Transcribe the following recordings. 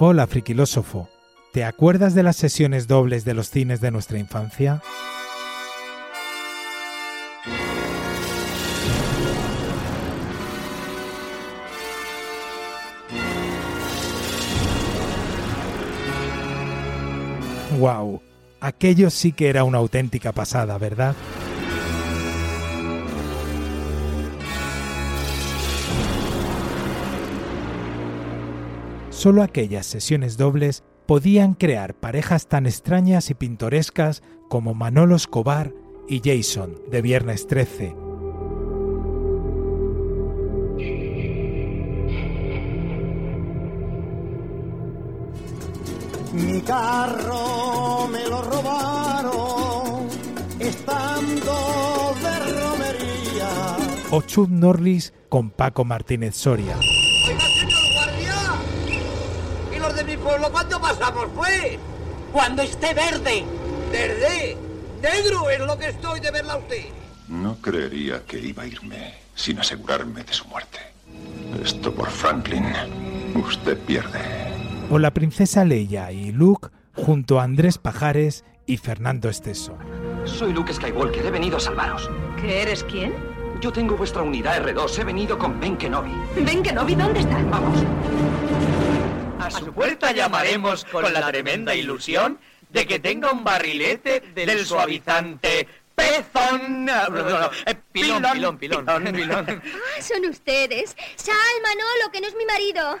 Hola, friquilósofo. ¿Te acuerdas de las sesiones dobles de los cines de nuestra infancia? ¡Wow! Aquello sí que era una auténtica pasada, ¿verdad? Solo aquellas sesiones dobles podían crear parejas tan extrañas y pintorescas como Manolo Escobar y Jason de Viernes 13. Mi carro me lo robaron estando de romería. O Chuck Norris con Paco Martínez Soria. Oiga, señor guardia. ¿Y los de mi pueblo cuándo pasamos, pues? Cuando esté verde. ¿Verde? Negro es lo que estoy de verla a usted. No creería que iba a irme sin asegurarme de su muerte. Esto por Franklin. Usted pierde. O la princesa Leia y Luke junto a Andrés Pajares y Fernando Esteso. Soy Luke Skywalker, he venido a salvaros. ¿Que eres quién? Yo tengo vuestra unidad R2, he venido con Ben Kenobi. ¿Ben Kenobi dónde está? Vamos. A su puerta llamaremos con la tremenda ilusión de que tenga un barrilete del suavizante pezón. No, no, no, eh, Pilón, pilón, pilón, pilón. Ah, son ustedes. Sal, Manolo, que no es mi marido.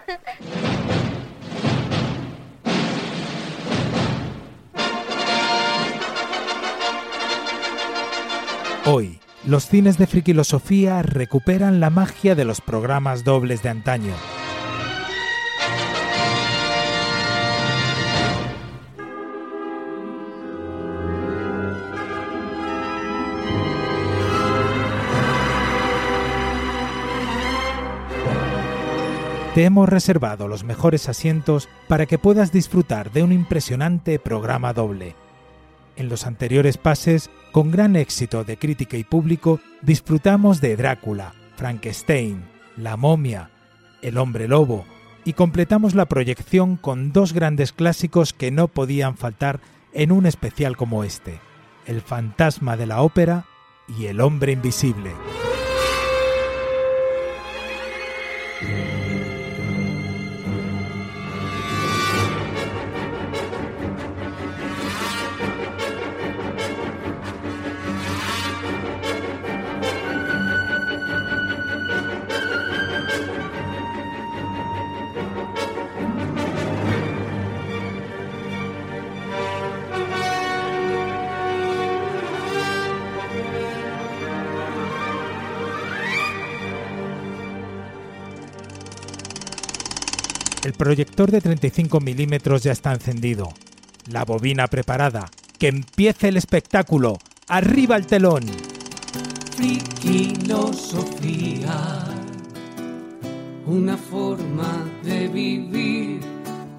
Hoy, los cines de friquilosofía recuperan la magia de los programas dobles de antaño. Te hemos reservado los mejores asientos para que puedas disfrutar de un impresionante programa doble. En los anteriores pases, con gran éxito de crítica y público, disfrutamos de Drácula, Frankenstein, La momia, El hombre lobo, y completamos la proyección con dos grandes clásicos que no podían faltar en un especial como este, El fantasma de la ópera y El hombre invisible. El proyector de 35 milímetros ya está encendido. La bobina preparada. ¡Que empiece el espectáculo! ¡Arriba el telón! Friquilosofía, una forma de vivir.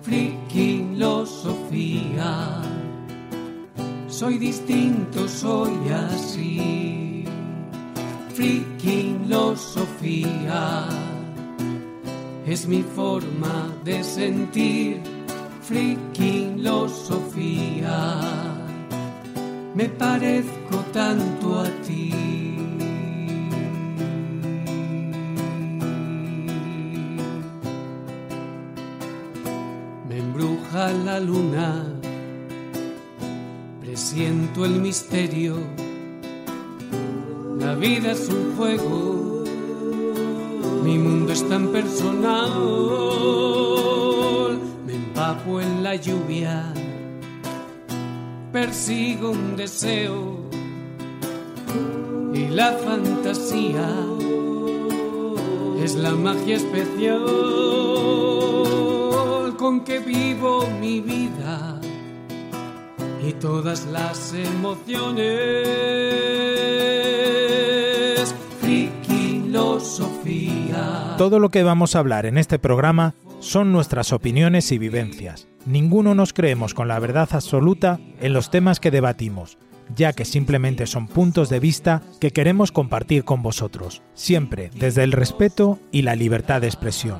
Friquilosofía, soy distinto, soy así. Friquilosofía, es mi forma de sentir. Friquilosofía, me parezco tanto a ti. Me embruja la luna, presiento el misterio. La vida es un juego, mi mundo es tan personal. Me empapo en la lluvia, persigo un deseo y la fantasía es la magia especial con que vivo mi vida y todas las emociones. Friquilosofía. Todo lo que vamos a hablar en este programa son nuestras opiniones y vivencias. Ninguno nos creemos con la verdad absoluta en los temas que debatimos, ya que simplemente son puntos de vista que queremos compartir con vosotros, siempre desde el respeto y la libertad de expresión.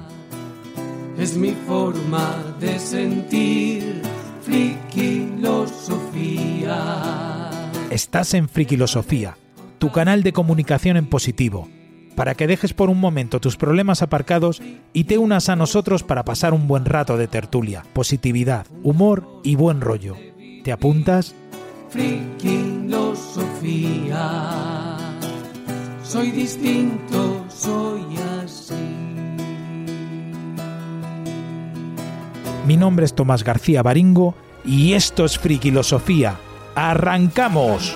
es mi forma de sentir frikilosofía. Estás en Frikilosofía, tu canal de comunicación en positivo, para que dejes por un momento tus problemas aparcados y te unas a nosotros para pasar un buen rato de tertulia, positividad, humor y buen rollo. ¿Te apuntas? Frikilosofía. Soy distinto, soy así. Mi nombre es Tomás García Baringo y esto es Frikilosofía. ¡Arrancamos!